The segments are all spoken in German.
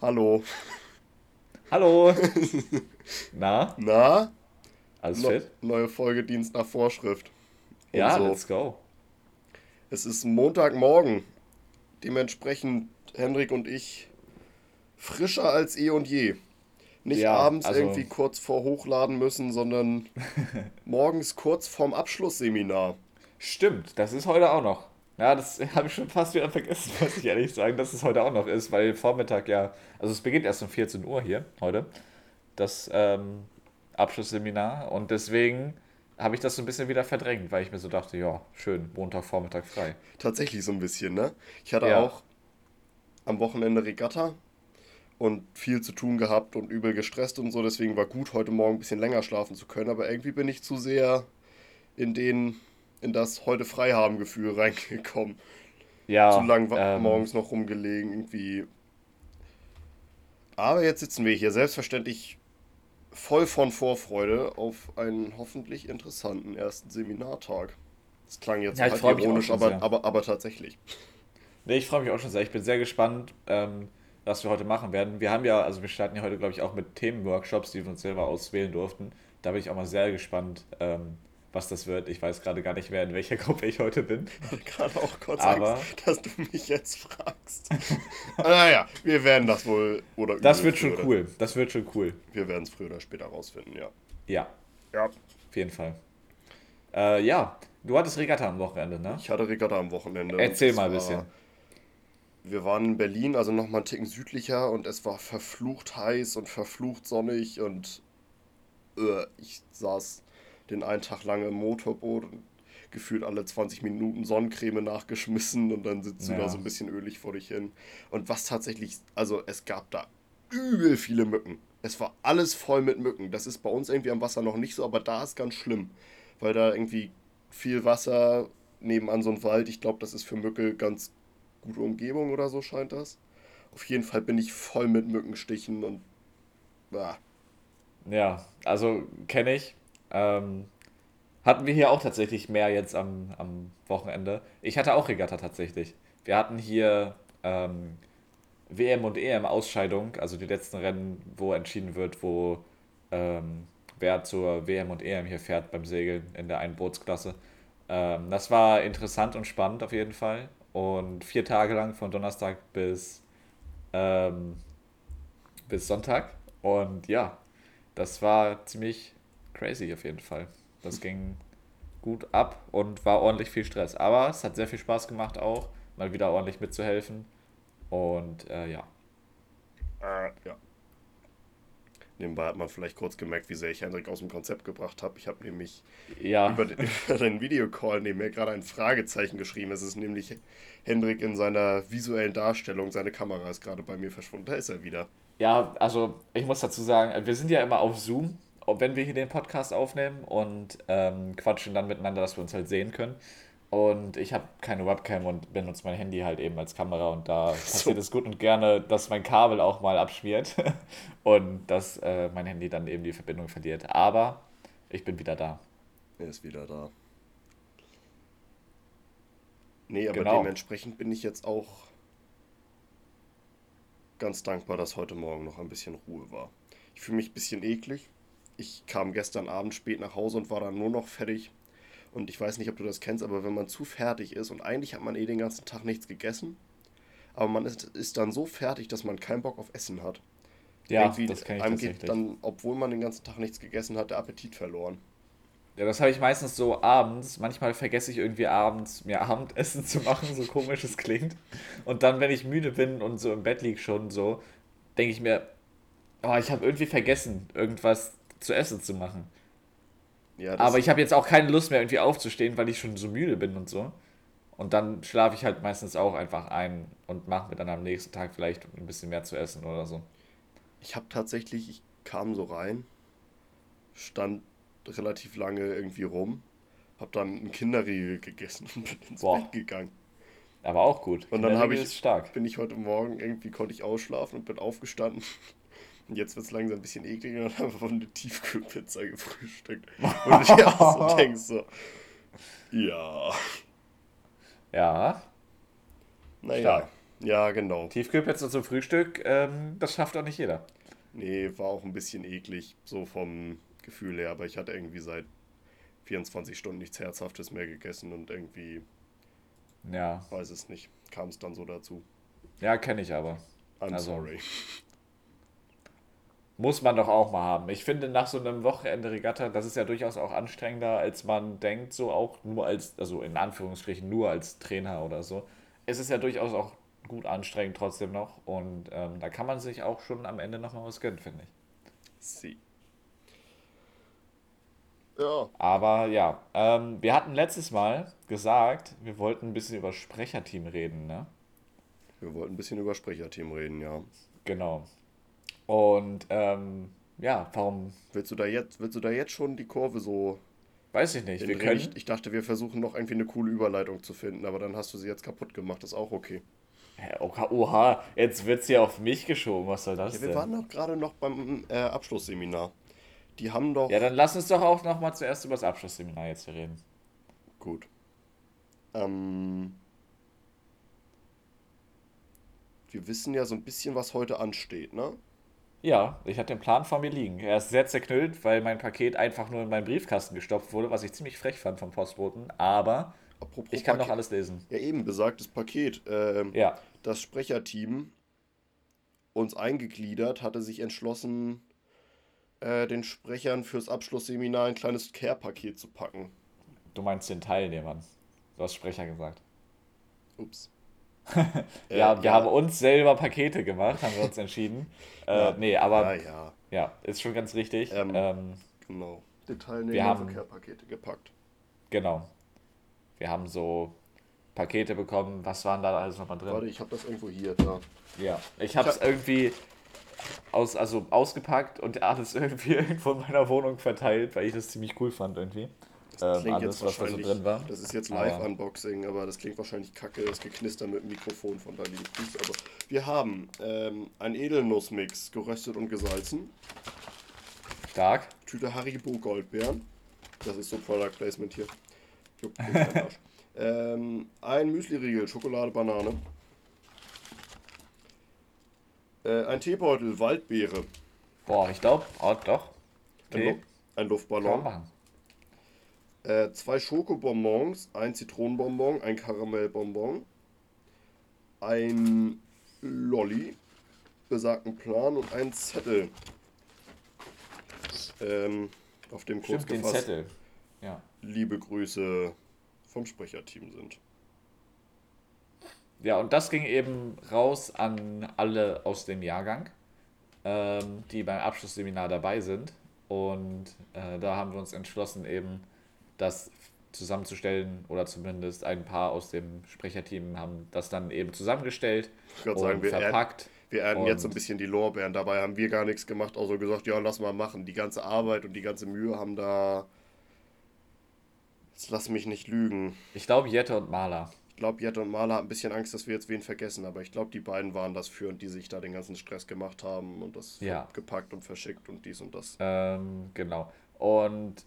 Hallo. Hallo. Na? Na? Alles fit? Neue Folge Dienst nach Vorschrift. Und Ja, so. let's go. Es ist Montagmorgen. Dementsprechend Hendrik und ich frischer als eh und je. Nicht Ja, abends also- irgendwie kurz vor Hochladen müssen, sondern morgens kurz vorm Abschlussseminar. Stimmt, das ist heute auch noch. Ja, das habe ich schon fast wieder vergessen, muss ich ehrlich sagen, dass es heute auch noch ist, weil Vormittag ja, also es beginnt erst um 14 Uhr hier heute, das ähm, Abschlussseminar und deswegen habe ich das so ein bisschen wieder verdrängt, weil ich mir so dachte, ja, schön, Montagvormittag frei. Tatsächlich so ein bisschen, ne? Ich hatte Ja. auch am Wochenende Regatta und viel zu tun gehabt und übel gestresst und so. Deswegen war gut, heute Morgen ein bisschen länger schlafen zu können. Aber irgendwie bin ich zu sehr in den, in das heute frei haben Gefühl reingekommen. Ja, zu lang ähm, morgens noch rumgelegen, irgendwie. Aber jetzt sitzen wir hier selbstverständlich voll von Vorfreude auf einen hoffentlich interessanten ersten Seminartag. Das klang jetzt Ja, auch ironisch, aber, sehr. aber, aber tatsächlich. Nee, ich freue mich auch schon sehr. Ich bin sehr gespannt, ähm, was wir heute machen werden. Wir haben ja, also wir starten ja heute, glaube ich, auch mit Themenworkshops, die wir uns selber auswählen durften. Da bin ich auch mal sehr gespannt, ähm, was das wird. Ich weiß gerade gar nicht mehr, in welcher Gruppe ich heute bin. Gerade auch kurz Aber- Angst, dass du mich jetzt fragst. naja, wir werden das wohl oder Das wird schon cool. Das wird schon cool. Wir werden es früher oder später rausfinden, ja. Ja, Ja. auf jeden Fall. Äh, ja, du hattest Regatta am Wochenende, ne? Ich hatte Regatta am Wochenende. Erzähl mal ein bisschen. Wir waren in Berlin, also nochmal einen Ticken südlicher und es war verflucht heiß und verflucht sonnig und äh, ich saß den einen Tag lang im Motorboot und gefühlt alle 20 Minuten Sonnencreme nachgeschmissen und dann sitzt du Ja. da so ein bisschen ölig vor dich hin. Und was tatsächlich, also es gab da übel viele Mücken. Es war alles voll mit Mücken. Das ist bei uns irgendwie am Wasser noch nicht so, aber da ist ganz schlimm, weil da irgendwie viel Wasser nebenan so ein Wald. Ich glaube, das ist für Mücke ganz gute Umgebung oder so scheint das. Auf jeden Fall bin ich voll mit Mückenstichen und ah, Ja, also kenne ich. Ähm, hatten wir hier auch tatsächlich mehr jetzt am, am Wochenende. Ich hatte auch Regatta tatsächlich. Wir hatten hier ähm, WM und EM-Ausscheidung, also die letzten Rennen, wo entschieden wird, wo ähm, wer zur WM und EM hier fährt beim Segeln in der einen Bootsklasse. Ähm, das war interessant und spannend auf jeden Fall. Und vier Tage lang von Donnerstag bis, ähm, bis Sonntag. Und ja, das war ziemlich crazy auf jeden Fall. Das ging gut ab und war ordentlich viel Stress. Aber es hat sehr viel Spaß gemacht auch, mal wieder ordentlich mitzuhelfen. Und äh, ja. äh, ja. Nebenbei hat man vielleicht kurz gemerkt, wie sehr ich Hendrik aus dem Konzept gebracht habe. Ich habe nämlich Ja, über den, über den Videocall neben mir gerade ein Fragezeichen geschrieben. Es ist nämlich Hendrik in seiner visuellen Darstellung. Seine Kamera ist gerade bei mir verschwunden. Da ist er wieder. ja, also ich muss dazu sagen, wir sind ja immer auf Zoom, wenn wir hier den Podcast aufnehmen und ähm, quatschen dann miteinander, dass wir uns halt sehen können. Und ich habe keine Webcam und benutze mein Handy halt eben als Kamera und da passiert es gut und gerne, dass mein Kabel auch mal abschmiert und dass äh, mein Handy dann eben die Verbindung verliert. Aber ich bin wieder da. Er ist wieder da. Nee, aber Genau. dementsprechend bin ich jetzt auch ganz dankbar, dass heute Morgen noch ein bisschen Ruhe war. Ich fühle mich ein bisschen eklig. Ich kam gestern Abend spät nach Hause und war dann nur noch fertig. Und ich weiß nicht, ob du das kennst, aber wenn man zu fertig ist und eigentlich hat man eh den ganzen Tag nichts gegessen, aber man ist, ist dann so fertig, dass man keinen Bock auf Essen hat. Ja, Irgendwie das kenne ich einem tatsächlich. geht dann, obwohl man den ganzen Tag nichts gegessen hat, der Appetit verloren. Ja, das habe ich meistens so abends. Manchmal vergesse ich irgendwie abends, mir Abendessen zu machen, so komisch es klingt. Und dann, wenn ich müde bin und so im Bett liege schon so, denke ich mir, oh, ich habe irgendwie vergessen, irgendwas zu essen zu machen. Ja, Aber ich habe jetzt auch keine Lust mehr, irgendwie aufzustehen, weil ich schon so müde bin und so. Und dann schlafe ich halt meistens auch einfach ein und mache mir dann am nächsten Tag vielleicht ein bisschen mehr zu essen oder so. Ich habe tatsächlich, ich kam so rein, stand relativ lange irgendwie rum, habe dann einen Kinderriegel gegessen und bin ins Boah. Bett gegangen. Aber auch gut. Und dann habe ich, stark. bin ich heute Morgen irgendwie, konnte ich ausschlafen und bin aufgestanden. Jetzt wird es langsam ein bisschen ekliger und habe eine Tiefkühlpizza gefrühstückt. Und ich auch so denkst so, ja, Ja, naja, Stark. Ja, genau. Tiefkühlpizza zum Frühstück, ähm, das schafft auch nicht jeder. Nee, war auch ein bisschen eklig, so vom Gefühl her, aber ich hatte irgendwie seit 24 Stunden nichts Herzhaftes mehr gegessen und irgendwie, Ja, weiß es nicht, kam es dann so dazu. ja, kenne ich aber. I'm Also- sorry. Muss man doch auch mal haben. Ich finde, nach so einem Wochenende Regatta, das ist ja durchaus auch anstrengender, als man denkt, so auch nur als, also in Anführungsstrichen nur als Trainer oder so. Es ist ja durchaus auch gut anstrengend trotzdem noch und ähm, da kann man sich auch schon am Ende nochmal was gönnen, finde ich. Sie. Ja, Aber ja, ähm, wir hatten letztes Mal gesagt, wir wollten ein bisschen über Sprecherteam reden, ne? wir wollten ein bisschen über Sprecherteam reden, ja. Genau. Und ähm, ja, warum, Willst du da jetzt, willst du da jetzt schon die Kurve so weiß ich nicht. Wir können, Ich, ich dachte, wir versuchen noch irgendwie eine coole Überleitung zu finden, aber dann hast du sie jetzt kaputt gemacht, ist auch okay. Oha, jetzt wird's hier auf mich geschoben, was soll das Ja, wir denn? waren doch gerade noch beim äh, Abschlussseminar. Die haben doch. Ja, dann lass uns doch auch nochmal zuerst über das Abschlussseminar jetzt hier reden. Gut. Ähm, wir wissen ja so ein bisschen, was heute ansteht, ne? Ja, ich hatte den Plan vor mir liegen. Er ist sehr zerknüllt, weil mein Paket einfach nur in meinen Briefkasten gestopft wurde, was ich ziemlich frech fand vom Postboten. Aber Apropos ich kann Paket- noch alles lesen. Ja, eben besagtes Paket. Ähm, Ja, Das Sprecherteam, uns eingegliedert, hatte sich entschlossen, äh, den Sprechern fürs Abschlussseminar ein kleines Care-Paket zu packen. du meinst den Teilnehmern. Du hast Sprecher gesagt. Ups. Ja, Äh, wir haben uns selber Pakete gemacht, haben wir uns entschieden. Äh, Ja. nee, Ja, aber ja, ja, ist schon ganz richtig. Ähm, Ähm, genau. Die gepackt. genau. Wir haben so Pakete bekommen. Was waren da alles nochmal drin? Warte, ich habe das irgendwo hier, da. Ja, ich habe es hab- irgendwie aus, also ausgepackt und alles irgendwie irgendwo in meiner Wohnung verteilt, weil ich das ziemlich cool fand irgendwie. Ähm, Klingt alles, jetzt was da so wahrscheinlich, drin war. das ist jetzt Live-Unboxing, aber das klingt wahrscheinlich kacke, das Geknister mit dem Mikrofon von da liegen. Aber wir haben ähm, ein Edelnussmix, geröstet und gesalzen. Stark. Tüte Haribo Goldbeeren. Das ist so Product Placement hier. Arsch. ähm, ein Müsli-Riegel, Schokolade, Banane. Äh, ein Teebeutel, Waldbeere. Boah, ich glaube, oh, doch. Ein, Lu ein kann man Luftballon. machen. Äh, zwei Schokobonbons, ein Zitronenbonbon, ein Karamellbonbon, ein Lolli, besagten Plan und ein Zettel. Ähm, auf dem kurz Stimmt, den gefasst Zettel. Ja. liebe Grüße vom Sprecherteam sind. Ja, und das ging eben raus an alle aus dem Jahrgang, ähm, die beim Abschlussseminar dabei sind. Und äh, da haben wir uns entschlossen, eben das zusammenzustellen oder zumindest ein paar aus dem Sprecherteam haben das dann eben zusammengestellt und sagen, er, verpackt. wir ernten jetzt so ein bisschen die Lorbeeren. Dabei haben wir gar nichts gemacht, außer gesagt, ja, lass mal machen. Die ganze Arbeit und die ganze Mühe haben da. Jetzt lass mich nicht lügen. Ich glaube, Jette und Maler. Ich glaube, Jette und Maler haben ein bisschen Angst, dass wir jetzt wen vergessen, aber ich glaube, die beiden waren das führend, die sich da den ganzen Stress gemacht haben und das Ja. gepackt und verschickt und dies und das. Ähm, genau. Und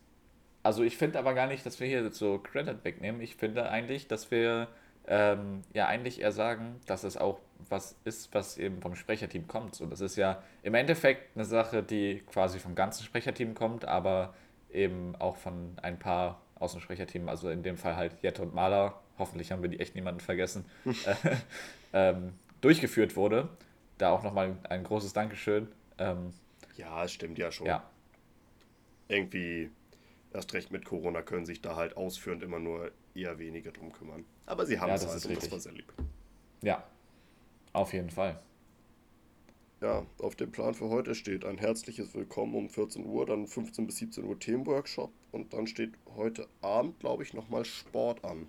also ich finde aber gar nicht, dass wir hier so Credit wegnehmen. Ich finde eigentlich, dass wir ähm, ja eigentlich eher sagen, dass es auch was ist, was eben vom Sprecherteam kommt. So, das ist ja im Endeffekt eine Sache, die quasi vom ganzen Sprecherteam kommt, aber eben auch von ein paar aus dem Sprecherteam, also in dem Fall halt Jette und Maler, hoffentlich haben wir die echt niemanden vergessen, äh, ähm, durchgeführt wurde. Da auch nochmal ein großes Dankeschön. Ähm, Ja, es stimmt ja schon. ja, Irgendwie, erst recht mit Corona, können sich da halt ausführend immer nur eher wenige drum kümmern. Aber sie haben Ja, es das halt ist und das richtig. war sehr lieb. ja, auf jeden Fall. Ja, auf dem Plan für heute steht ein herzliches Willkommen um 14 Uhr, dann 15 bis 17 Uhr Themenworkshop und dann steht heute Abend, glaube ich, nochmal Sport an.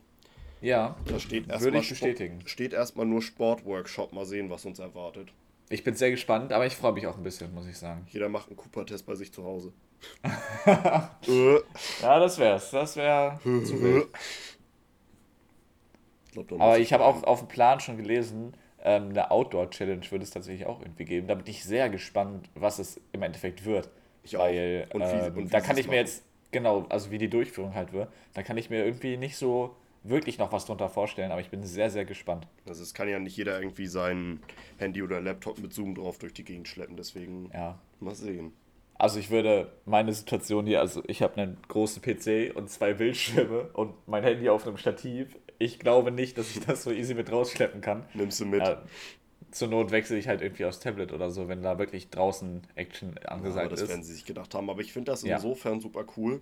Ja, Da steht würde erstmal ich bestätigen. steht erstmal nur Sportworkshop, mal sehen, was uns erwartet. Ich bin sehr gespannt, aber ich freue mich auch ein bisschen, muss ich sagen. Jeder macht einen Cooper-Test bei sich zu Hause. äh, Ja, das wär's. Das wäre zu wild. Aber ich habe auch auf dem Plan schon gelesen, ähm, eine Outdoor-Challenge würde es tatsächlich auch irgendwie geben. Da bin ich sehr gespannt, was es im Endeffekt wird. Ich auch. Weil Und wie- ähm, und da kann ich mir jetzt, genau, also wie die Durchführung halt wird, da kann ich mir irgendwie nicht so wirklich noch was drunter vorstellen, aber ich bin sehr, sehr gespannt. Also es kann ja nicht jeder irgendwie sein Handy oder Laptop mit Zoom drauf durch die Gegend schleppen, deswegen ja. mal sehen. Also ich würde meine Situation hier, also ich habe einen großen PC und zwei Bildschirme und mein Handy auf einem Stativ. Ich glaube nicht, dass ich das so easy mit rausschleppen kann. Nimmst du mit? Ja, zur Not wechsle ich halt irgendwie aufs Tablet oder so, wenn da wirklich draußen Action angesagt ja, das ist. werden sie sich gedacht haben. Aber ich finde das Ja. insofern super cool,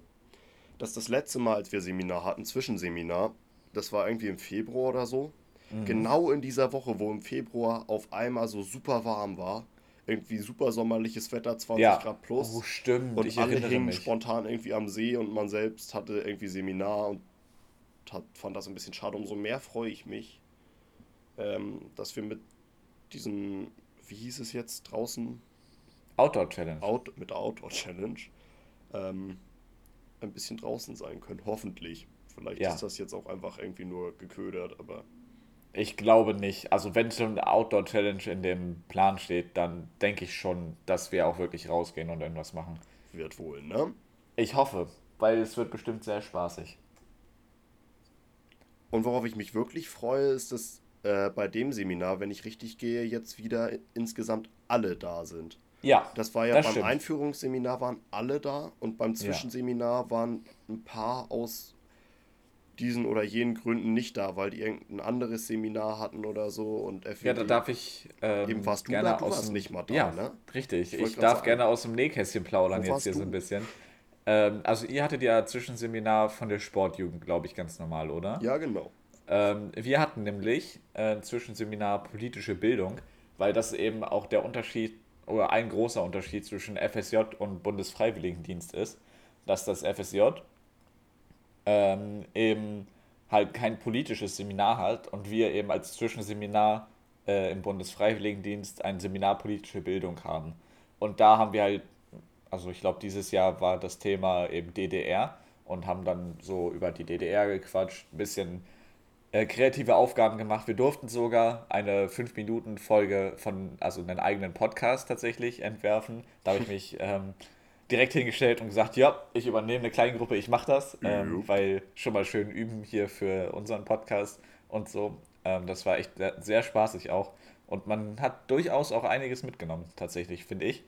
dass das letzte Mal, als wir Seminar hatten, Zwischenseminar, das war irgendwie im Februar oder so, Mhm. genau in dieser Woche, wo im Februar auf einmal so super warm war, irgendwie super sommerliches Wetter, 20 Ja. Grad plus. Oh, stimmt, Und ich alle erinnere hingen mich. spontan irgendwie am See und man selbst hatte irgendwie Seminar und hat, fand das ein bisschen schade. Umso mehr freue ich mich, ähm, dass wir mit diesem, wie hieß es jetzt draußen, Outdoor Challenge. Out, mit der Outdoor Challenge ähm, ein bisschen draußen sein können. Hoffentlich. Vielleicht Ja. ist das jetzt auch einfach irgendwie nur geködert, aber Ich glaube nicht. Also wenn schon eine Outdoor Challenge in dem Plan steht, dann denke ich schon, dass wir auch wirklich rausgehen und irgendwas machen. wird wohl, ne? Ich hoffe, weil es wird bestimmt sehr spaßig. Und worauf ich mich wirklich freue, ist, dass äh, bei dem Seminar, wenn ich richtig gehe, jetzt wieder insgesamt alle da sind. Ja, Das war ja Das beim stimmt. Einführungsseminar waren alle da und beim Zwischenseminar waren ein paar aus diesen oder jenen Gründen nicht da, weil die irgendein anderes Seminar hatten oder so und FED. ja, da darf ich ähm, Eben warst du gerne da, du aus warst nicht mal da, ja, ne? richtig. Ich Ich, darf sagen. gerne aus dem Nähkästchen plaudern jetzt hier so du? ein bisschen. Ähm, also ihr hattet ja Zwischenseminar von der Sportjugend, glaube ich, ganz normal, oder? Ja, genau. Ähm, wir hatten nämlich äh, ein Zwischenseminar politische Bildung, weil das eben auch der Unterschied oder ein großer Unterschied zwischen FSJ und Bundesfreiwilligendienst ist, dass das FSJ ähm, eben halt kein politisches Seminar hat und wir eben als Zwischenseminar äh, im Bundesfreiwilligendienst ein Seminar politische Bildung haben. Und da haben wir halt, also ich glaube, dieses Jahr war das Thema eben DDR und haben dann so über die DDR gequatscht, ein bisschen äh, kreative Aufgaben gemacht. Wir durften sogar eine 5-Minuten-Folge von, also einen eigenen Podcast tatsächlich entwerfen. Da habe ich mich ähm, direkt hingestellt und gesagt, ja, ich übernehme eine kleine Gruppe, ich mache das, ähm, weil schon mal schön üben hier für unseren Podcast und so. Ähm, das war echt sehr, sehr spaßig auch. Und man hat durchaus auch einiges mitgenommen, tatsächlich, finde ich,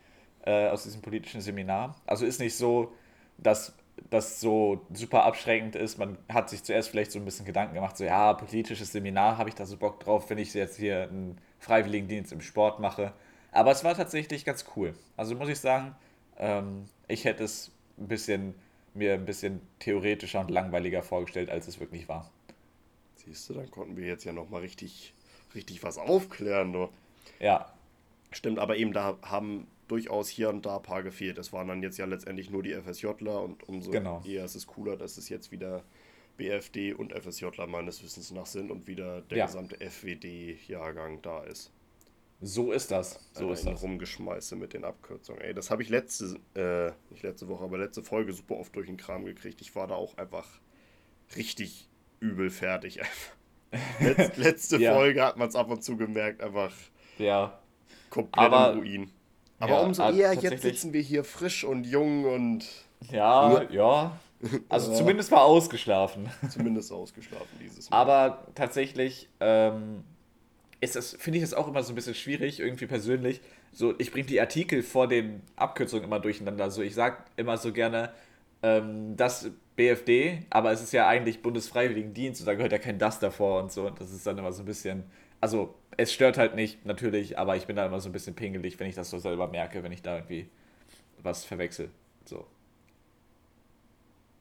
äh, aus diesem politischen Seminar. Also ist nicht so, dass das so super abschreckend ist. Man hat sich zuerst vielleicht so ein bisschen Gedanken gemacht, so ja, politisches Seminar, habe ich da so Bock drauf, wenn ich jetzt hier einen Freiwilligendienst im Sport mache. Aber es war tatsächlich ganz cool. Also muss ich sagen, ähm, ich hätte es ein bisschen, mir ein bisschen theoretischer und langweiliger vorgestellt, als es wirklich war. Siehst du, dann konnten wir jetzt ja nochmal richtig, richtig was aufklären. Du. Ja, Stimmt, aber eben da haben durchaus hier und da ein paar gefehlt. Es waren dann jetzt ja letztendlich nur die FSJler und umso Genau. eher ist es cooler, dass es jetzt wieder BFD und FSJler meines Wissens nach sind und wieder der Ja. gesamte FWD-Jahrgang da ist. So ist das. So ist das. Rumgeschmeiße mit den Abkürzungen. Ey, das habe ich letzte, äh, nicht letzte Woche, aber letzte Folge super oft durch den Kram gekriegt. Ich war da auch einfach richtig übel fertig. Letz, letzte Ja. Folge hat man es ab und zu gemerkt, einfach Ja, komplett Aber- im Ruin. Aber Ja, umso äh, eher, jetzt sitzen wir hier frisch und jung und ja, ja. Also zumindest war ausgeschlafen. zumindest ausgeschlafen dieses Mal. Aber tatsächlich ähm, ist das, finde ich das auch immer so ein bisschen schwierig, irgendwie persönlich. So, ich bringe die Artikel vor den Abkürzungen immer durcheinander. So, ich sage immer so gerne, ähm, das BFD, aber es ist ja eigentlich Bundesfreiwilligendienst und da gehört ja kein das davor und so. Und das ist dann immer so ein bisschen. Also, es stört halt nicht, natürlich, aber ich bin da immer so ein bisschen pingelig, wenn ich das so selber merke, wenn ich da irgendwie was verwechsel. So.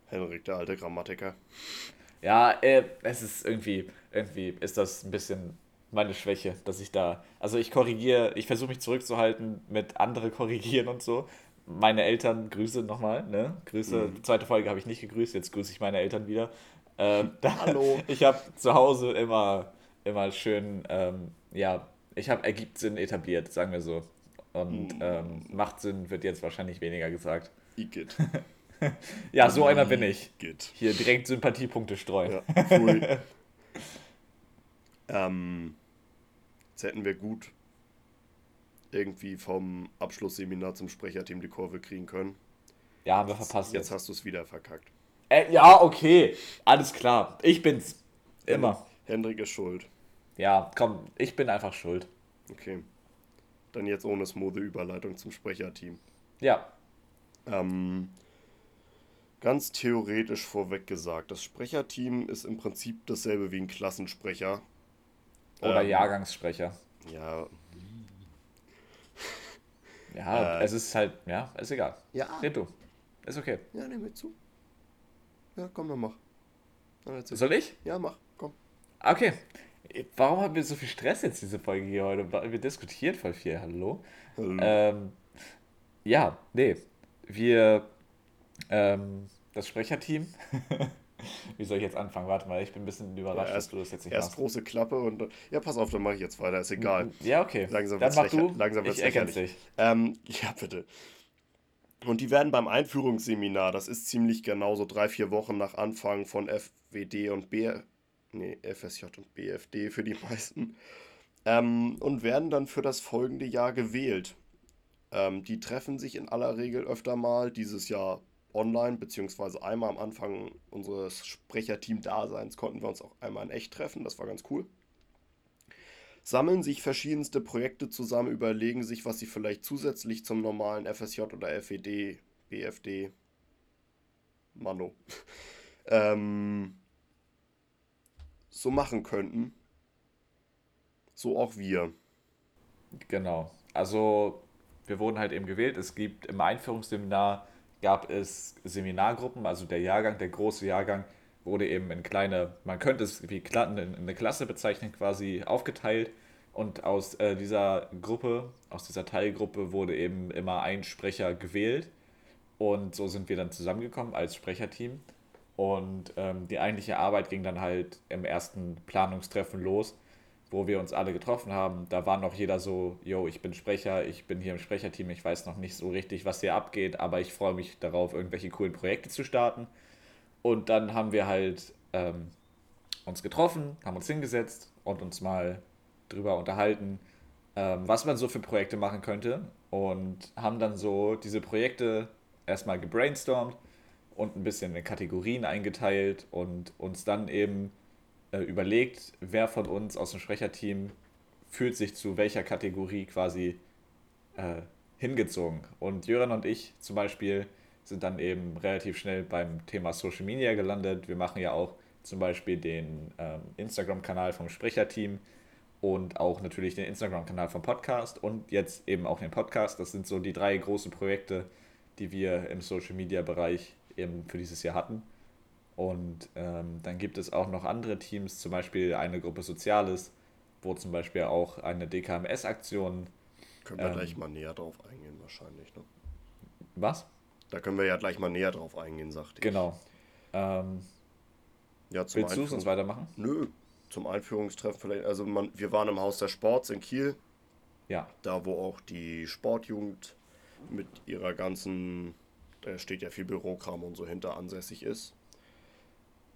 Henrik, der alte Grammatiker. Ja, äh, es ist irgendwie, irgendwie ist das ein bisschen meine Schwäche, dass ich da, also ich korrigiere, ich versuche mich zurückzuhalten mit andere korrigieren und so. Meine Eltern, Grüße nochmal, ne? Grüße, Mhm. zweite Folge habe ich nicht gegrüßt, jetzt grüße ich meine Eltern wieder. Ähm, da, Hallo. Ich habe zu Hause immer, immer schön, ähm, ja, ich habe ergibt Sinn etabliert, sagen wir so. Und Mhm. ähm, macht Sinn wird jetzt wahrscheinlich weniger gesagt. Igitt. Ja, so einer bin ich. Igitt. Hier direkt Sympathiepunkte streuen. Ja, pfui. ähm, jetzt hätten wir gut irgendwie vom Abschlussseminar zum Sprecherteam die Kurve kriegen können. Ja, haben wir verpasst Jetzt jetzt. hast du es wieder verkackt. Äh, ja, okay. Alles klar. Ich bin's. Immer. Hendrik ist schuld. Ja, komm, ich bin einfach schuld. Okay. Dann jetzt ohne smooth Überleitung zum Sprecherteam. Ja. Ähm, ganz theoretisch vorweg gesagt, das Sprecherteam ist im Prinzip dasselbe wie ein Klassensprecher. Oder Ähm, Jahrgangssprecher. Ja, Ja, Äh. es ist halt, ja, ist egal. Ja. Red du. Ist okay. ja, nehm mir zu. Ja, komm, dann mach. Dann. Soll ich? Ja, mach, komm. Okay. Warum haben wir so viel Stress jetzt diese Folge hier heute? Wir diskutieren voll viel. Hallo? Hallo. Ähm, ja, nee. Wir, ähm, das Sprecherteam. Wie soll ich jetzt anfangen? Warte mal, ich bin ein bisschen überrascht, Ja, dass du das jetzt nicht Erst machst. große Klappe und ja, pass auf, dann mache ich jetzt weiter, ist egal. Ja, okay. Langsam Dann mach du. langsam ich ergänze dich. Ähm, ja, bitte. Und die werden beim Einführungsseminar, das ist ziemlich genau so drei, vier Wochen nach Anfang von FWD und B, nee, FSJ und BFD für die meisten, ähm, und werden dann für das folgende Jahr gewählt. Ähm, die treffen sich in aller Regel öfter mal, dieses Jahr online, beziehungsweise einmal am Anfang unseres Sprecherteam-Daseins konnten wir uns auch einmal in echt treffen, das war ganz cool sammeln sich verschiedenste Projekte zusammen, überlegen sich, was sie vielleicht zusätzlich zum normalen FSJ oder FED, BFD, Mano, ähm, so machen könnten. So auch wir. Genau. Also, wir wurden halt eben gewählt. Es gibt im Einführungsseminar gab es Seminargruppen, also der Jahrgang, der große Jahrgang wurde eben in kleine, man könnte es wie eine Klasse bezeichnen, quasi aufgeteilt. Und aus äh, dieser Gruppe, aus dieser Teilgruppe wurde eben immer ein Sprecher gewählt. Und so sind wir dann zusammengekommen als Sprecherteam. Und ähm, die eigentliche Arbeit ging dann halt im ersten Planungstreffen los, wo wir uns alle getroffen haben. Da war noch jeder so, yo, ich bin Sprecher, ich bin hier im Sprecherteam, ich weiß noch nicht so richtig, was hier abgeht, aber ich freue mich darauf, irgendwelche coolen Projekte zu starten. Und dann haben wir halt ähm, uns getroffen, haben uns hingesetzt und uns mal drüber unterhalten, ähm, was man so für Projekte machen könnte. Und haben dann so diese Projekte erstmal gebrainstormt und ein bisschen in Kategorien eingeteilt und uns dann eben äh, überlegt, wer von uns aus dem Sprecherteam fühlt sich zu welcher Kategorie quasi äh, hingezogen. Und Jöran und ich zum Beispiel sind dann eben relativ schnell beim Thema Social Media gelandet. Wir machen ja auch zum Beispiel den ähm, Instagram-Kanal vom Sprecherteam und auch natürlich den Instagram-Kanal vom Podcast und jetzt eben auch den Podcast. Das sind so die drei großen Projekte, die wir im Social Media-Bereich eben für dieses Jahr hatten. Und ähm, dann gibt es auch noch andere Teams, zum Beispiel eine Gruppe Soziales, wo zum Beispiel auch eine DKMS-Aktion. Können wir Ähm. gleich mal näher drauf eingehen, wahrscheinlich. Ne? Was? Da können wir ja gleich mal näher drauf eingehen, sagte ich. Genau. Ähm, Ja, zum willst du es uns weitermachen? Nö, zum Einführungstreffen vielleicht. Also man, wir waren im Haus des Sports in Kiel, Ja. da wo auch die Sportjugend mit ihrer ganzen, da steht ja viel Bürokram und so hinter ansässig ist.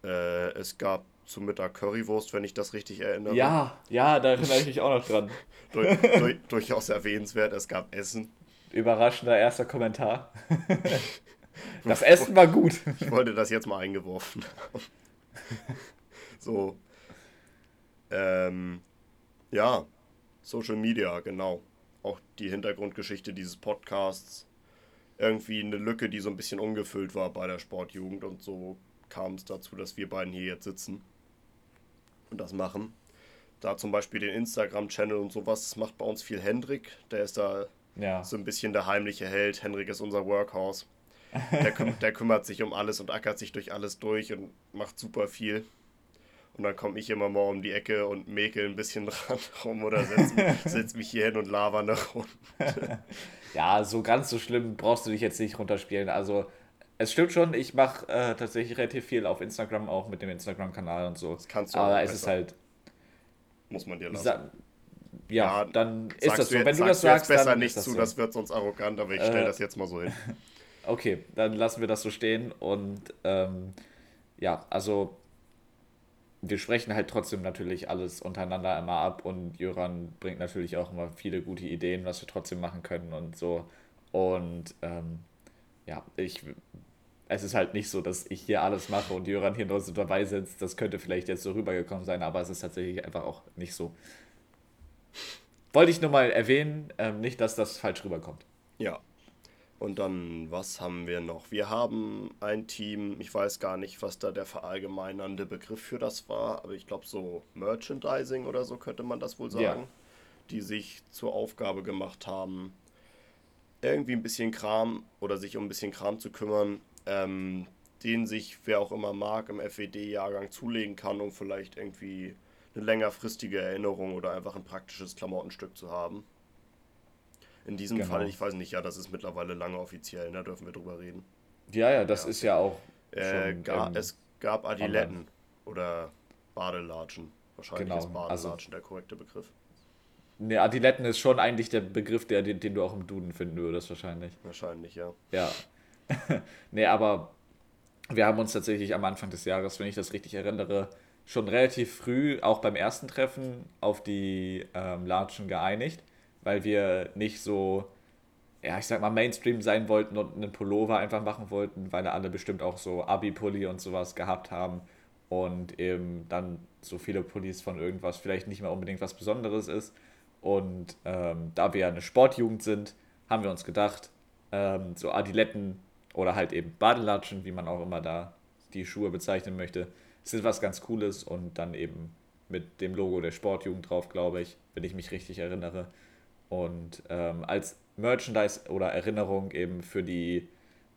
Äh, es gab zum Mittag Currywurst, wenn ich das richtig erinnere. Ja, ja, da erinnere ich mich auch noch dran. Du, du, durchaus erwähnenswert, es gab Essen. Überraschender erster Kommentar. Das Essen war gut. Ich wollte das jetzt mal eingeworfen haben. So. Ähm, ja, Social Media, genau. Auch die Hintergrundgeschichte dieses Podcasts. Irgendwie eine Lücke, die so ein bisschen ungefüllt war bei der Sportjugend und so kam es dazu, dass wir beiden hier jetzt sitzen und das machen. Da zum Beispiel den Instagram-Channel und sowas, das macht bei uns viel Hendrik. Der ist da Ja. so ein bisschen der heimliche Held. Henrik ist unser Workhorse. Der, küm der kümmert sich um alles und ackert sich durch alles durch und macht super viel. Und dann komme ich immer mal um die Ecke und mäkel ein bisschen dran rum oder setze mich, setz mich hier hin und laber eine Runde. Ja, so ganz so schlimm brauchst du dich jetzt nicht runterspielen. Also, es stimmt schon, ich mache äh, tatsächlich relativ viel auf Instagram, auch mit dem Instagram-Kanal und so. Das kannst du Aber auch es ist halt, Muss man dir lassen. ja, Ja, dann ist das so. jetzt- Wenn du das sagst besser dann nicht ist das zu, so. das wird sonst arrogant, aber ich stelle Äh, das jetzt mal so hin. Okay, dann lassen wir das so stehen und ähm, ja, also wir sprechen halt trotzdem natürlich alles untereinander immer ab und Jöran bringt natürlich auch immer viele gute Ideen, was wir trotzdem machen können und so. Und ähm, ja, ich es ist halt nicht so, dass ich hier alles mache und Jöran hier nur so dabei sitzt. Das könnte vielleicht jetzt so rübergekommen sein, aber es ist tatsächlich einfach auch nicht so. Wollte ich nur mal erwähnen, ähm, nicht, dass das falsch rüberkommt. Ja. Und dann, was haben wir noch? Wir haben ein Team, ich weiß gar nicht, was da der verallgemeinernde Begriff für das war, aber ich glaube so Merchandising oder so könnte man das wohl sagen, ja. die sich zur Aufgabe gemacht haben, irgendwie ein bisschen Kram oder sich um ein bisschen Kram zu kümmern, ähm, den sich wer auch immer mag im FWD-Jahrgang zulegen kann, um vielleicht irgendwie eine längerfristige Erinnerung oder einfach ein praktisches Klamottenstück zu haben. In diesem genau. Fall, ich weiß nicht, ja, das ist mittlerweile lange offiziell, da dürfen wir drüber reden. Ja, ja, das ja. ist ja auch. Äh, ga, es gab Adiletten oder Badelatschen. Wahrscheinlich genau. ist Badelatschen also, der korrekte Begriff. Ne, Adiletten ist schon eigentlich der Begriff, der, den, den du auch im Duden finden würdest, wahrscheinlich. Wahrscheinlich, ja. Ja. ne, aber wir haben uns tatsächlich am Anfang des Jahres, wenn ich das richtig erinnere, schon relativ früh, auch beim ersten Treffen, auf die ähm, Latschen geeinigt weil wir nicht so, ja, ich sag mal, Mainstream sein wollten und einen Pullover einfach machen wollten, weil alle bestimmt auch so Abi-Pulli und sowas gehabt haben und eben dann so viele Pullis von irgendwas vielleicht nicht mehr unbedingt was Besonderes ist. Und ähm, da wir ja eine Sportjugend sind, haben wir uns gedacht, ähm, so Adiletten oder halt eben Badelatschen, wie man auch immer da die Schuhe bezeichnen möchte, sind was ganz Cooles und dann eben mit dem Logo der Sportjugend drauf, glaube ich, wenn ich mich richtig erinnere. Und ähm, als Merchandise oder Erinnerung eben für die,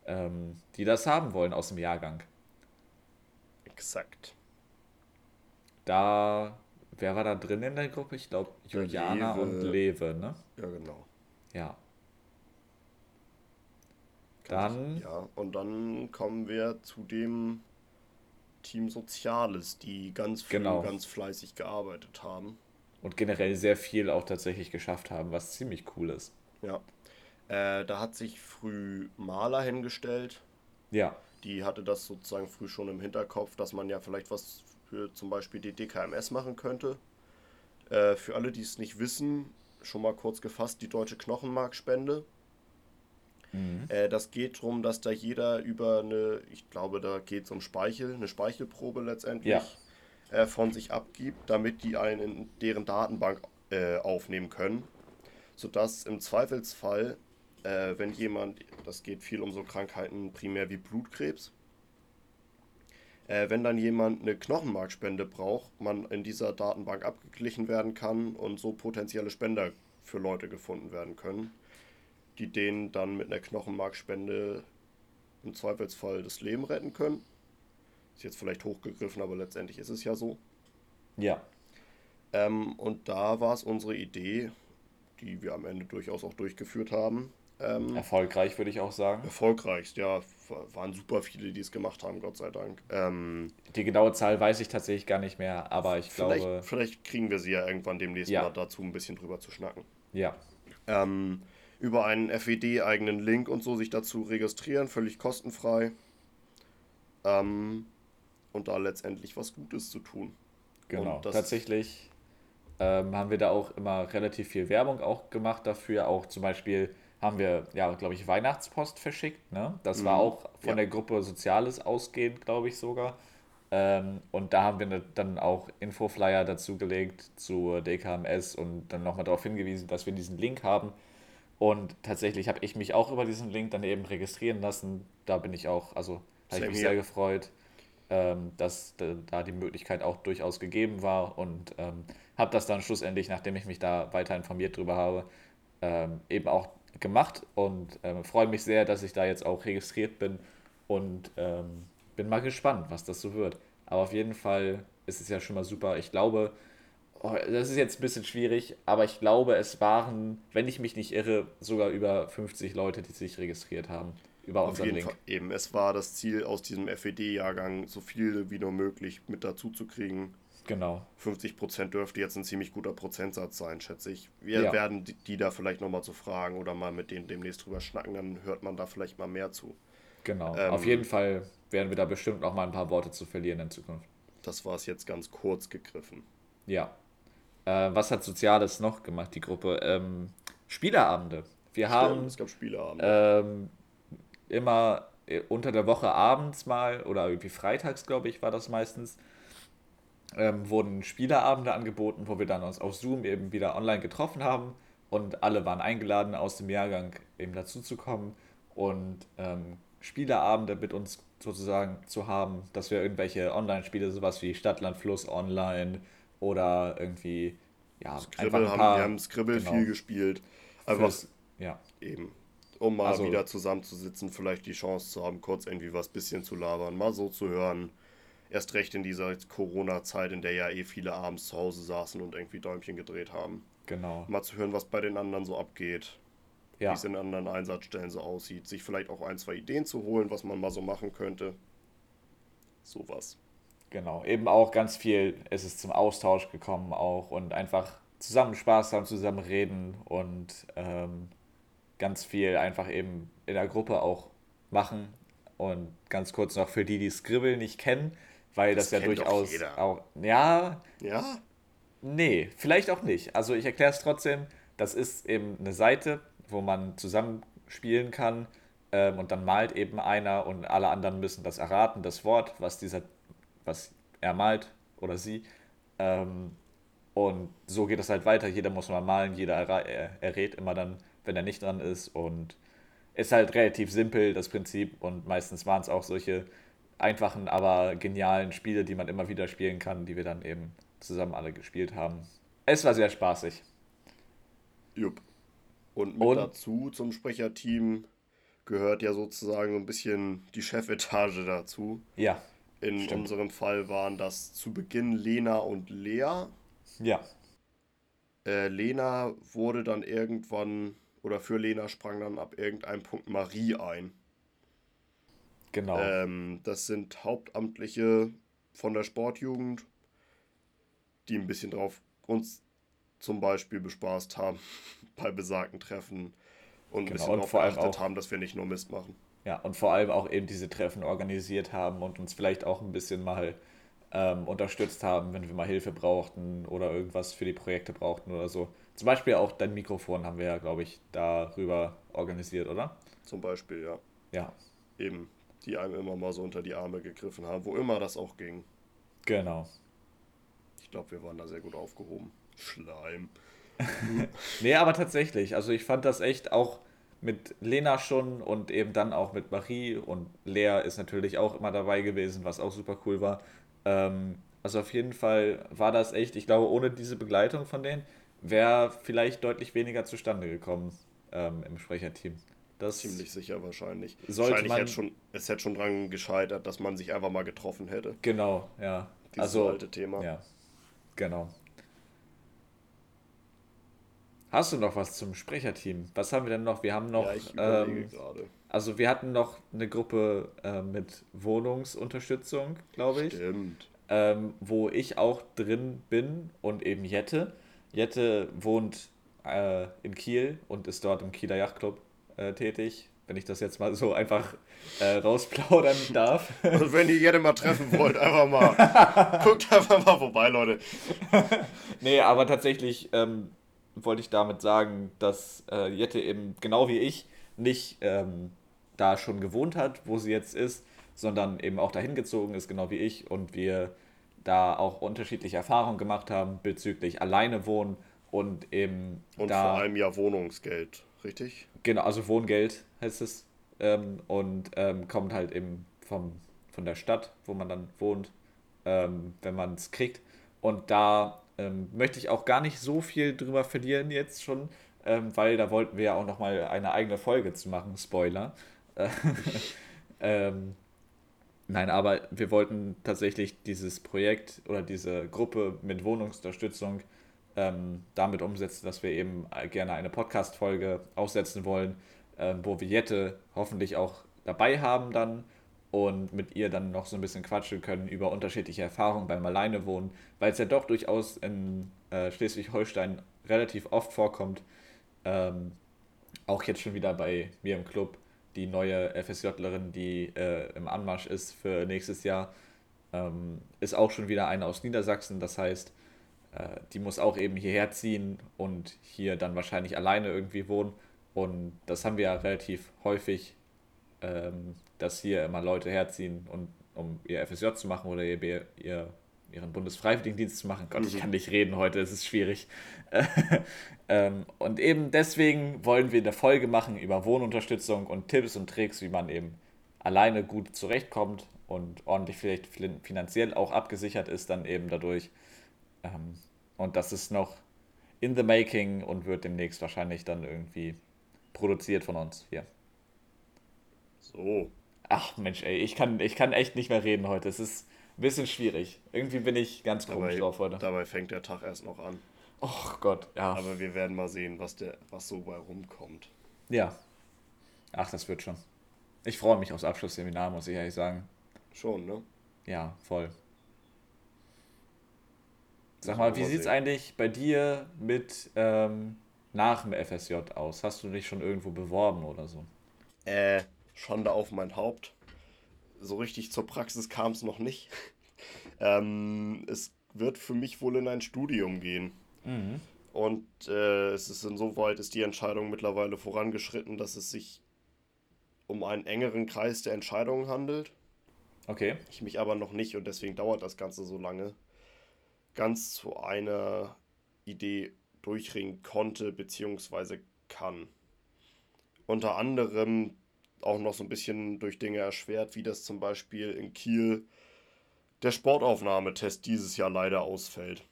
ähm, die das haben wollen aus dem Jahrgang. Exakt. Da, wer war da drin in der Gruppe? Ich glaube, Juliana Lewe. und Lewe, ne? Ja, genau. Ja. Dann. Ja, und dann kommen wir zu dem Team Soziales, die ganz früh genau. ganz fleißig gearbeitet haben und generell sehr viel auch tatsächlich geschafft haben, was ziemlich cool ist. Ja. Äh, da hat sich früh Maler hingestellt. Ja. Die hatte das sozusagen früh schon im Hinterkopf, dass man ja vielleicht was für zum Beispiel die DKMS machen könnte. Äh, für alle, die es nicht wissen, schon mal kurz gefasst, die Deutsche Knochenmarkspende. Mhm. Äh, das geht darum, dass da jeder über eine, ich glaube, da geht es um Speichel, eine Speichelprobe letztendlich. Ja äh, von sich abgibt, damit die einen in deren Datenbank äh, aufnehmen können, sodass im Zweifelsfall, äh, wenn jemand, das geht viel um so Krankheiten primär wie Blutkrebs, äh, wenn dann jemand eine Knochenmarkspende braucht, man in dieser Datenbank abgeglichen werden kann und so potenzielle Spender für Leute gefunden werden können, die denen dann mit einer Knochenmarkspende im Zweifelsfall das Leben retten können ist jetzt vielleicht hochgegriffen, aber letztendlich ist es ja so. Ja. Ähm, und da war es unsere Idee, die wir am Ende durchaus auch durchgeführt haben. Ähm, Erfolgreich würde ich auch sagen. Erfolgreich, ja. Waren super viele, die es gemacht haben, Gott sei Dank. Ähm, die genaue Zahl weiß ich tatsächlich gar nicht mehr, aber ich vielleicht, glaube. Vielleicht kriegen wir sie ja irgendwann demnächst ja. mal dazu, ein bisschen drüber zu schnacken. Ja. Ähm, über einen FED-eigenen Link und so sich dazu registrieren, völlig kostenfrei. Ähm, und da letztendlich was Gutes zu tun. Genau, tatsächlich ähm, haben wir da auch immer relativ viel Werbung auch gemacht dafür. Auch zum Beispiel haben wir, ja, glaube ich, Weihnachtspost verschickt. Ne? Das mhm. war auch von ja. der Gruppe Soziales ausgehend, glaube ich sogar. Ähm, und da haben wir ne, dann auch Infoflyer dazu gelegt zur DKMS und dann nochmal darauf hingewiesen, dass wir diesen Link haben. Und tatsächlich habe ich mich auch über diesen Link dann eben registrieren lassen. Da bin ich auch, also habe ich mich sehr gefreut ähm, dass da die Möglichkeit auch durchaus gegeben war und ähm, habe das dann schlussendlich, nachdem ich mich da weiter informiert drüber habe, ähm, eben auch gemacht und ähm, freue mich sehr, dass ich da jetzt auch registriert bin und ähm, bin mal gespannt, was das so wird. Aber auf jeden Fall ist es ja schon mal super. Ich glaube, oh, das ist jetzt ein bisschen schwierig, aber ich glaube, es waren, wenn ich mich nicht irre, sogar über 50 Leute, die sich registriert haben über unseren Link. Fall eben. Es war das Ziel, aus diesem FED-Jahrgang so viel wie nur möglich mit dazu zu kriegen. Genau. 50% dürfte jetzt ein ziemlich guter Prozentsatz sein, schätze ich. Wir ja. werden die, die da vielleicht nochmal zu fragen oder mal mit denen demnächst drüber schnacken, dann hört man da vielleicht mal mehr zu. Genau. Ähm, Auf jeden Fall werden wir da bestimmt noch mal ein paar Worte zu verlieren in Zukunft. Das war es jetzt ganz kurz gegriffen. Ja. Äh, was hat Soziales noch gemacht, die Gruppe? Ähm, Spieleabende. Wir Stimmt, haben. Es gab Spieleabende. Ähm, immer äh, unter der Woche abends mal oder irgendwie freitags, glaube ich, war das meistens, ähm, wurden Spieleabende angeboten, wo wir dann uns auf Zoom eben wieder online getroffen haben und alle waren eingeladen, aus dem Jahrgang eben dazuzukommen und ähm, Spieleabende mit uns sozusagen zu haben, dass wir irgendwelche Online-Spiele, sowas wie Stadtland Fluss online oder irgendwie, ja, Scribble einfach haben, paar, wir haben Scribble genau, viel gespielt. Einfach fürs, ja, eben, um mal also wieder zusammenzusitzen, vielleicht die Chance zu haben, kurz irgendwie was bisschen zu labern, mal so zu hören. Erst recht in dieser Corona-Zeit, in der ja eh viele abends zu Hause saßen und irgendwie Däumchen gedreht haben. genau, Mal zu hören, was bei den anderen so abgeht, wie ja, es in anderen Einsatzstellen so aussieht, sich vielleicht auch ein, zwei Ideen zu holen, was man mal so machen könnte. Sowas. Genau. Eben auch ganz viel ist es zum Austausch gekommen auch und einfach zusammen Spaß haben, zusammen reden und ähm, ganz viel einfach eben in der Gruppe auch machen. Und ganz kurz noch für die, die Scribble nicht kennen, weil das, Das ja durchaus auch, ja, Ja? nee, vielleicht auch nicht. Also ich erkläre es trotzdem, das ist eben eine Seite, wo man zusammen spielen kann ähm, und dann malt eben einer und alle anderen müssen das erraten, das Wort, was dieser, was er malt oder sie. Ähm, und so geht es halt weiter. Jeder muss mal malen, jeder er, errät immer dann, wenn er nicht dran ist. Und ist halt relativ simpel, das Prinzip. Und meistens waren es auch solche einfachen, aber genialen Spiele, die man immer wieder spielen kann, die wir dann eben zusammen alle gespielt haben. Es war sehr spaßig. Jupp. Und mit Und dazu zum Sprecherteam gehört ja sozusagen so ein bisschen die Chefetage dazu. ja, In stimmt. unserem Fall waren das zu Beginn Lena und Lea. Ja, Äh, Lena wurde dann irgendwann, oder für Lena sprang dann ab irgendeinem Punkt Marie ein. genau. Ähm, das sind Hauptamtliche von der Sportjugend, die ein bisschen drauf uns zum Beispiel bespaßt haben bei besagten Treffen und ein Genau. bisschen darauf geachtet auch, haben, dass wir nicht nur Mist machen. Ja, und vor allem auch eben diese Treffen organisiert haben und uns vielleicht auch ein bisschen mal ähm, unterstützt haben, wenn wir mal Hilfe brauchten oder irgendwas für die Projekte brauchten oder so. Zum Beispiel auch dein Mikrofon haben wir ja, glaube ich, darüber organisiert, oder? Zum Beispiel, ja. Ja, Eben, die einem immer mal so unter die Arme gegriffen haben, wo immer das auch ging. genau. Ich glaube, wir waren da sehr gut aufgehoben. Schleim. Nee, aber tatsächlich, also ich fand das echt auch mit Lena schon und eben dann auch mit Marie und Lea ist natürlich auch immer dabei gewesen, was auch super cool war. Ähm, also auf jeden Fall war das echt, ich glaube, ohne diese Begleitung von denen wäre vielleicht deutlich weniger zustande gekommen ähm, im Sprecherteam. Das Ziemlich sicher wahrscheinlich. Sollte wahrscheinlich man- hätte schon, es hätte schon dran gescheitert, dass man sich einfach mal getroffen hätte. genau, ja. Dieses Also, alte Thema. ja, genau. Hast du noch was zum Sprecherteam? Was haben wir denn noch? Wir haben noch Ja, ähm. Also wir hatten noch eine Gruppe äh, mit Wohnungsunterstützung, glaube ich, Stimmt. ähm, wo ich auch drin bin und eben Jette. Jette wohnt äh, in Kiel und ist dort im Kieler Yachtclub äh, tätig, wenn ich das jetzt mal so einfach äh, rausplaudern darf. Also wenn ihr Jette mal treffen wollt, einfach mal. guckt einfach mal vorbei, Leute. Nee, aber tatsächlich ähm, wollte ich damit sagen, dass äh, Jette eben genau wie ich nicht ähm, da schon gewohnt hat, wo sie jetzt ist, sondern eben auch dahin gezogen ist, genau wie ich, und wir da auch unterschiedliche Erfahrungen gemacht haben bezüglich alleine wohnen und eben Und da vor allem ja Wohnungsgeld, richtig? Genau, also Wohngeld heißt es. Ähm, und ähm, kommt halt eben vom, von der Stadt, wo man dann wohnt, ähm, wenn man es kriegt. Und da ähm, möchte ich auch gar nicht so viel drüber verlieren jetzt schon, ähm, weil da wollten wir ja auch nochmal eine eigene Folge zu machen, Spoiler. Äh, ähm, nein, aber wir wollten tatsächlich dieses Projekt oder diese Gruppe mit Wohnungsunterstützung ähm, damit umsetzen, dass wir eben gerne eine Podcast-Folge aufsetzen wollen, ähm, wo wir Jette hoffentlich auch dabei haben dann und mit ihr dann noch so ein bisschen quatschen können über unterschiedliche Erfahrungen beim Alleinewohnen, weil es ja doch durchaus in äh, Schleswig-Holstein relativ oft vorkommt. Ähm, auch jetzt schon wieder bei mir im Club die neue FSJlerin, die äh, im Anmarsch ist für nächstes Jahr, ähm, ist auch schon wieder eine aus Niedersachsen. Das heißt, äh, die muss auch eben hierher ziehen und hier dann wahrscheinlich alleine irgendwie wohnen. Und das haben wir ja relativ häufig ähm, dass hier immer Leute herziehen, und, um ihr FSJ zu machen oder ihr, ihr, ihren Bundesfreiwilligendienst zu machen. Gott, ich mhm. kann nicht reden heute, es ist schwierig. ähm, und eben deswegen wollen wir eine Folge machen über Wohnunterstützung und Tipps und Tricks, wie man eben alleine gut zurechtkommt und ordentlich vielleicht finanziell auch abgesichert ist, dann eben dadurch. Ähm, und das ist noch in the making und wird demnächst wahrscheinlich dann irgendwie produziert von uns hier. So. Ach Mensch, ey, ich kann, ich kann echt nicht mehr reden heute. Es ist ein bisschen schwierig. Irgendwie bin ich ganz komisch drauf heute. Dabei fängt der Tag erst noch an. Och Gott, ja. Aber wir werden mal sehen, was, der, was so bei rumkommt. Ja. Ach, das wird schon. Ich freue mich aufs Abschlussseminar, muss ich ehrlich sagen. Schon, ne? Ja, voll. Sag mal, wie sieht es eigentlich bei dir mit ähm, nach dem FSJ aus? Hast du dich schon irgendwo beworben oder so? Äh, Schande auf mein Haupt. So richtig zur Praxis kam es noch nicht. ähm, es wird für mich wohl in ein Studium gehen. Mhm. Und äh, es ist insoweit ist die Entscheidung mittlerweile vorangeschritten, dass es sich um einen engeren Kreis der Entscheidungen handelt. Okay. Ich mich aber noch nicht und deswegen dauert das Ganze so lange. Ganz zu einer Idee durchringen konnte bzw. kann. Unter anderem auch noch so ein bisschen durch Dinge erschwert, wie das zum Beispiel in Kiel der Sportaufnahmetest dieses Jahr leider ausfällt.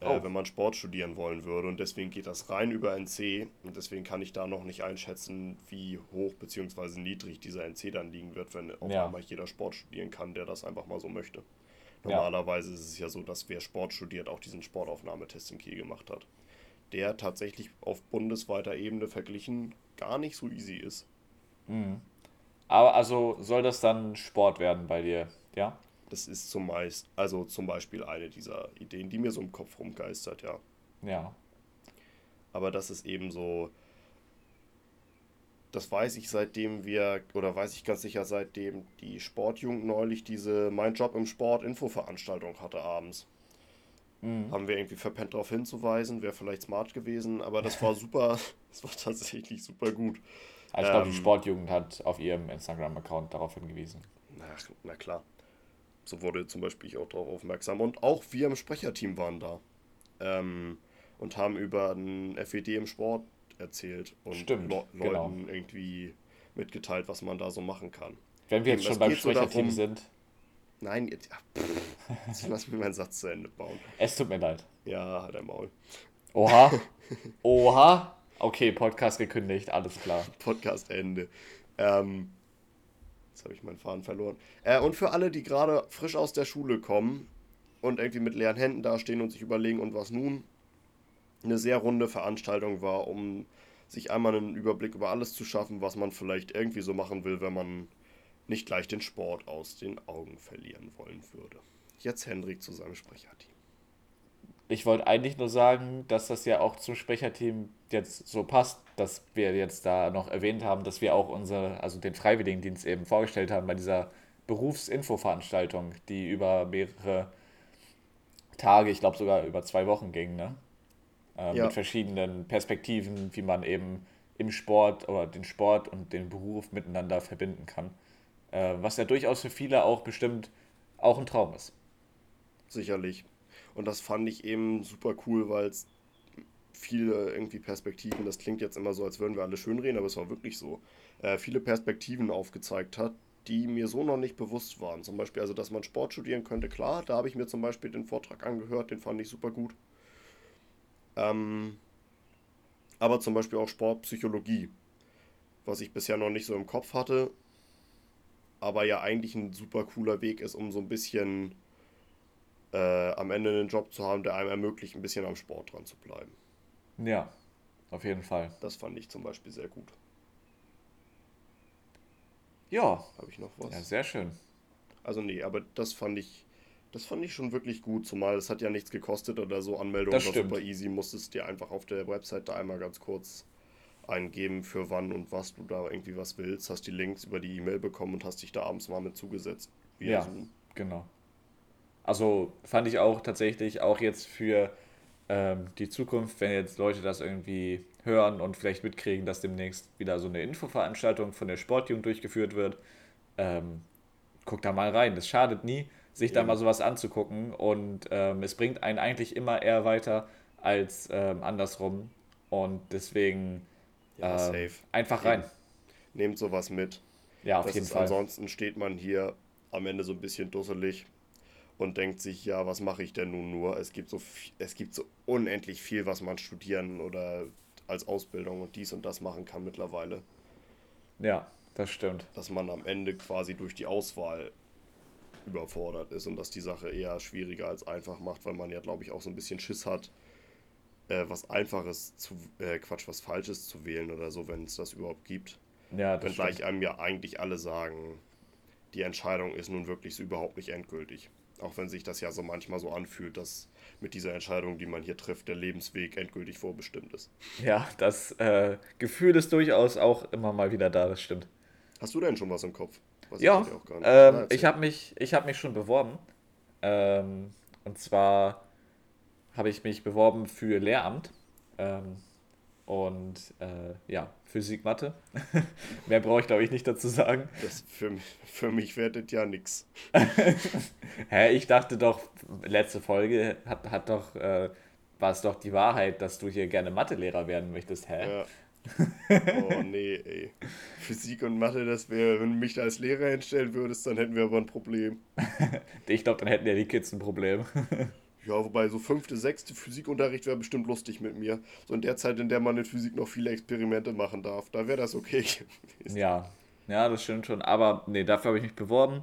Äh, oh. Wenn man Sport studieren wollen würde. Und deswegen geht das rein über NC. Und deswegen kann ich da noch nicht einschätzen, wie hoch bzw. niedrig dieser NC dann liegen wird, wenn auf ja. einmal jeder Sport studieren kann, der das einfach mal so möchte. Normalerweise ja. ist es ja so, dass wer Sport studiert, auch diesen Sportaufnahmetest in Kiel gemacht hat. Der tatsächlich auf bundesweiter Ebene verglichen gar nicht so easy ist. Mhm. Aber also soll das dann Sport werden bei dir, ja? Das ist zumeist, also zum Beispiel eine dieser Ideen, die mir so im Kopf rumgeistert, ja. Ja. Aber das ist eben so, das weiß ich seitdem wir, oder weiß ich ganz sicher, seitdem die Sportjugend neulich diese Mein Job im Sport Infoveranstaltung hatte abends. Mhm. Haben wir irgendwie verpennt darauf hinzuweisen, wäre vielleicht smart gewesen, aber das war super, das war tatsächlich super gut. Ich glaube, ähm, die Sportjugend hat auf ihrem Instagram-Account darauf hingewiesen. Na, na klar. So wurde zum Beispiel ich auch darauf aufmerksam. Und auch wir im Sprecherteam waren da. Ähm, und haben über ein FED im Sport erzählt und Stimmt, Le genau. Leuten irgendwie mitgeteilt, was man da so machen kann. Wenn wir jetzt schon beim Sprecherteam so sind. Nein, jetzt, ja, jetzt lass mir meinen Satz zu Ende bauen. Es tut mir leid. Ja, hat er Maul. Oha. Oha. Okay, Podcast gekündigt, alles klar. Podcast Ende. Ähm, jetzt habe ich meinen Faden verloren. Äh, und für alle, die gerade frisch aus der Schule kommen und irgendwie mit leeren Händen dastehen und sich überlegen, und was nun, eine sehr runde Veranstaltung war, um sich einmal einen Überblick über alles zu schaffen, was man vielleicht irgendwie so machen will, wenn man nicht gleich den Sport aus den Augen verlieren wollen würde. Jetzt Hendrik zu seinem Sprecherteam. Ich wollte eigentlich nur sagen, dass das ja auch zum Sprecherteam jetzt so passt, dass wir jetzt da noch erwähnt haben, dass wir auch unsere, also den Freiwilligendienst eben vorgestellt haben bei dieser Berufsinfo-Veranstaltung, die über mehrere Tage, ich glaube sogar über zwei Wochen ging, ne? äh, ja. mit verschiedenen Perspektiven, wie man eben im Sport oder den Sport und den Beruf miteinander verbinden kann. Äh, was ja durchaus für viele auch bestimmt auch ein Traum ist. Sicherlich. Und das fand ich eben super cool, weil es viele irgendwie Perspektiven, das klingt jetzt immer so, als würden wir alle schönreden, aber es war wirklich so, äh, viele Perspektiven aufgezeigt hat, die mir so noch nicht bewusst waren. Zum Beispiel, also, dass man Sport studieren könnte, klar, da habe ich mir zum Beispiel den Vortrag angehört, den fand ich super gut. Ähm, aber zum Beispiel auch Sportpsychologie, was ich bisher noch nicht so im Kopf hatte, aber ja eigentlich ein super cooler Weg ist, um so ein bisschen äh, am Ende einen Job zu haben, der einem ermöglicht, ein bisschen am Sport dran zu bleiben. Ja, auf jeden Fall. Das fand ich zum Beispiel sehr gut. Ja. Habe ich noch was? Ja, sehr schön. Also nee, aber das fand ich das fand ich schon wirklich gut, zumal es hat ja nichts gekostet oder so. Anmeldung das war stimmt. super easy. Musstest dir einfach auf der Website da einmal ganz kurz eingeben, für wann und was du da irgendwie was willst. Hast die Links über die E-Mail bekommen und hast dich da abends mal mit zugesetzt. ja, Zoom. genau. Also fand ich auch tatsächlich auch jetzt für ähm, die Zukunft, wenn jetzt Leute das irgendwie hören und vielleicht mitkriegen, dass demnächst wieder so eine Infoveranstaltung von der Sportjugend durchgeführt wird. Ähm, guck da mal rein. Das schadet nie, sich da mal sowas anzugucken. Und ähm, es bringt einen eigentlich immer eher weiter als ähm, andersrum. Und deswegen Ja, safe. einfach rein. Nehmt sowas mit. Ja, auf Das jeden ist, Fall. Ansonsten steht man hier am Ende so ein bisschen dusselig und denkt sich, ja, was mache ich denn nun nur? Es gibt so es gibt so unendlich viel, was man studieren oder als Ausbildung und dies und das machen kann mittlerweile, Ja, das stimmt. dass man am Ende quasi durch die Auswahl überfordert ist und dass die Sache eher schwieriger als einfach macht, weil man ja, glaube ich, auch so ein bisschen Schiss hat, äh, was Einfaches zu, äh, Quatsch, was Falsches zu wählen oder so, wenn es das überhaupt gibt. Ja, das Wenngleich stimmt. einem ja eigentlich alle sagen, die Entscheidung ist nun wirklich so überhaupt nicht endgültig. Auch wenn sich das ja so manchmal so anfühlt, dass mit dieser Entscheidung, die man hier trifft, der Lebensweg endgültig vorbestimmt ist. Ja, das äh, Gefühl ist durchaus auch immer mal wieder da, das stimmt. Hast du denn schon was im Kopf? Weiß Ja, nicht. ähm, ich habe mich, ich hab mich schon beworben. Ähm, und zwar habe ich mich beworben für Lehramt. Ähm, und äh, ja, Physik, Mathe. Mehr brauche ich, glaube ich, nicht dazu sagen. das für, für mich das ja nix. Hä, ich dachte doch, letzte Folge hat, hat doch, äh, war es doch die Wahrheit, dass du hier gerne Mathelehrer werden möchtest. Hä? Ja. Oh nee, ey. Physik und Mathe, das wäre, wenn du mich da als Lehrer hinstellen würdest, dann hätten wir aber ein Problem. Ich glaube, dann hätten ja die Kids ein Problem. Ja, wobei so fünfte, sechste Physikunterricht wäre bestimmt lustig mit mir. So in der Zeit, in der man in Physik noch viele Experimente machen darf, da wäre das okay gewesen. Ja, ja, das stimmt schon. Aber nee, dafür habe ich mich beworben.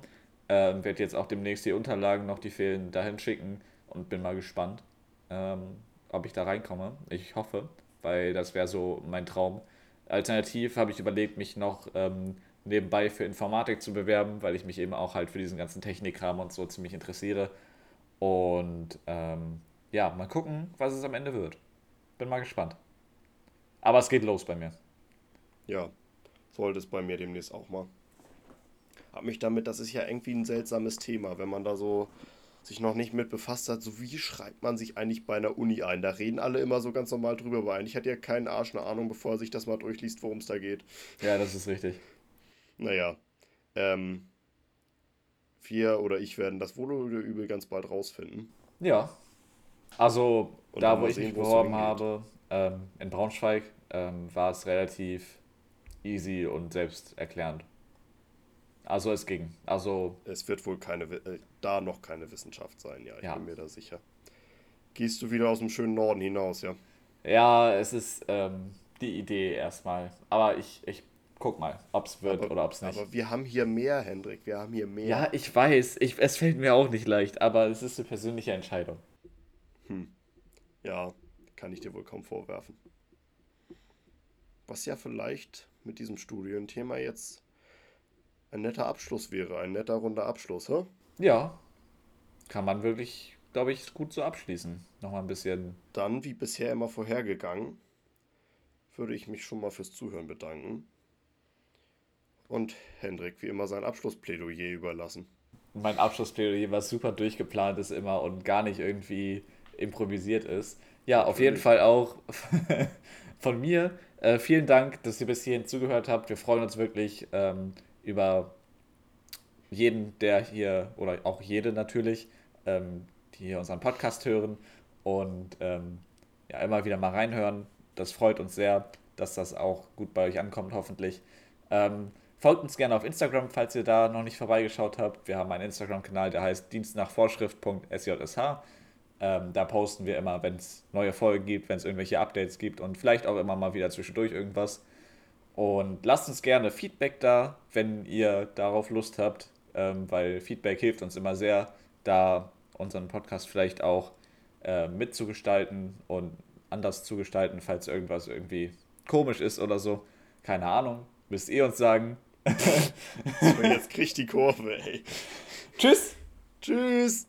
Ähm, werde jetzt auch demnächst die Unterlagen noch, die fehlen, dahin schicken und bin mal gespannt, ähm, ob ich da reinkomme. Ich hoffe, weil das wäre so mein Traum. Alternativ habe ich überlegt, mich noch ähm, nebenbei für Informatik zu bewerben, weil ich mich eben auch halt für diesen ganzen Technikkram und so ziemlich interessiere. Und ähm, ja, mal gucken, was es am Ende wird. Bin mal gespannt. Aber es geht los bei mir. Ja, sollte es bei mir demnächst auch mal. Hab mich damit, das ist ja irgendwie ein seltsames Thema, wenn man da so sich noch nicht mit befasst hat, so wie schreibt man sich eigentlich bei einer Uni ein? Da reden alle immer so ganz normal drüber, aber eigentlich hat ja kein Arsch eine Ahnung, bevor er sich das mal durchliest, worum es da geht. Ja, das ist richtig. Naja, ähm, wir oder ich werden das wohl oder übel ganz bald rausfinden. Ja. Also, Und da wo ich sehen, mich beworben habe, ähm, in Braunschweig, ähm, war es relativ easy und selbsterklärend. Also es ging. Also, Es wird wohl keine, äh, da noch keine Wissenschaft sein, ja, ich Ja. bin mir da sicher. Gehst du wieder aus dem schönen Norden hinaus, ja? ja, es ist ähm, die Idee erstmal. Aber ich, ich guck mal, ob es wird Aber- oder ob es nicht. Aber wir haben hier mehr, Hendrik, wir haben hier mehr. ja, ich weiß. Ich, es fällt mir auch nicht leicht, aber es ist eine persönliche Entscheidung. Ja, kann ich dir wohl kaum vorwerfen. Was ja vielleicht mit diesem Studienthema jetzt ein netter Abschluss wäre, ein netter runder Abschluss, hä? Ja, kann man wirklich, glaube ich, gut so abschließen. Nochmal ein bisschen. Dann, wie bisher immer vorhergegangen, würde ich mich schon mal fürs Zuhören bedanken. Und Hendrik wie immer sein Abschlussplädoyer überlassen. mein Abschlussplädoyer, was super durchgeplant ist immer und gar nicht irgendwie improvisiert ist. Ja, auf jeden. Fall auch von mir. Äh, vielen Dank, dass ihr bis hierhin zugehört habt. Wir freuen uns wirklich ähm, über jeden, der hier, oder auch jede natürlich, ähm, die hier unseren Podcast hören und ähm, ja, immer wieder mal reinhören. Das freut uns sehr, dass das auch gut bei euch ankommt, hoffentlich. Ähm, folgt uns gerne auf Instagram, falls ihr da noch nicht vorbeigeschaut habt. Wir haben einen Instagram-Kanal, der heißt dienstnachvorschrift.sjsh. Ähm, da posten wir immer, wenn es neue Folgen gibt, wenn es irgendwelche Updates gibt und vielleicht auch immer mal wieder zwischendurch irgendwas. Und lasst uns gerne Feedback da, wenn ihr darauf Lust habt, ähm, weil Feedback hilft uns immer sehr, da unseren Podcast vielleicht auch äh, mitzugestalten und anders zu gestalten, falls irgendwas irgendwie komisch ist oder so. Keine Ahnung, müsst ihr uns sagen. So, jetzt kriegt die Kurve, ey. Tschüss! Tschüss!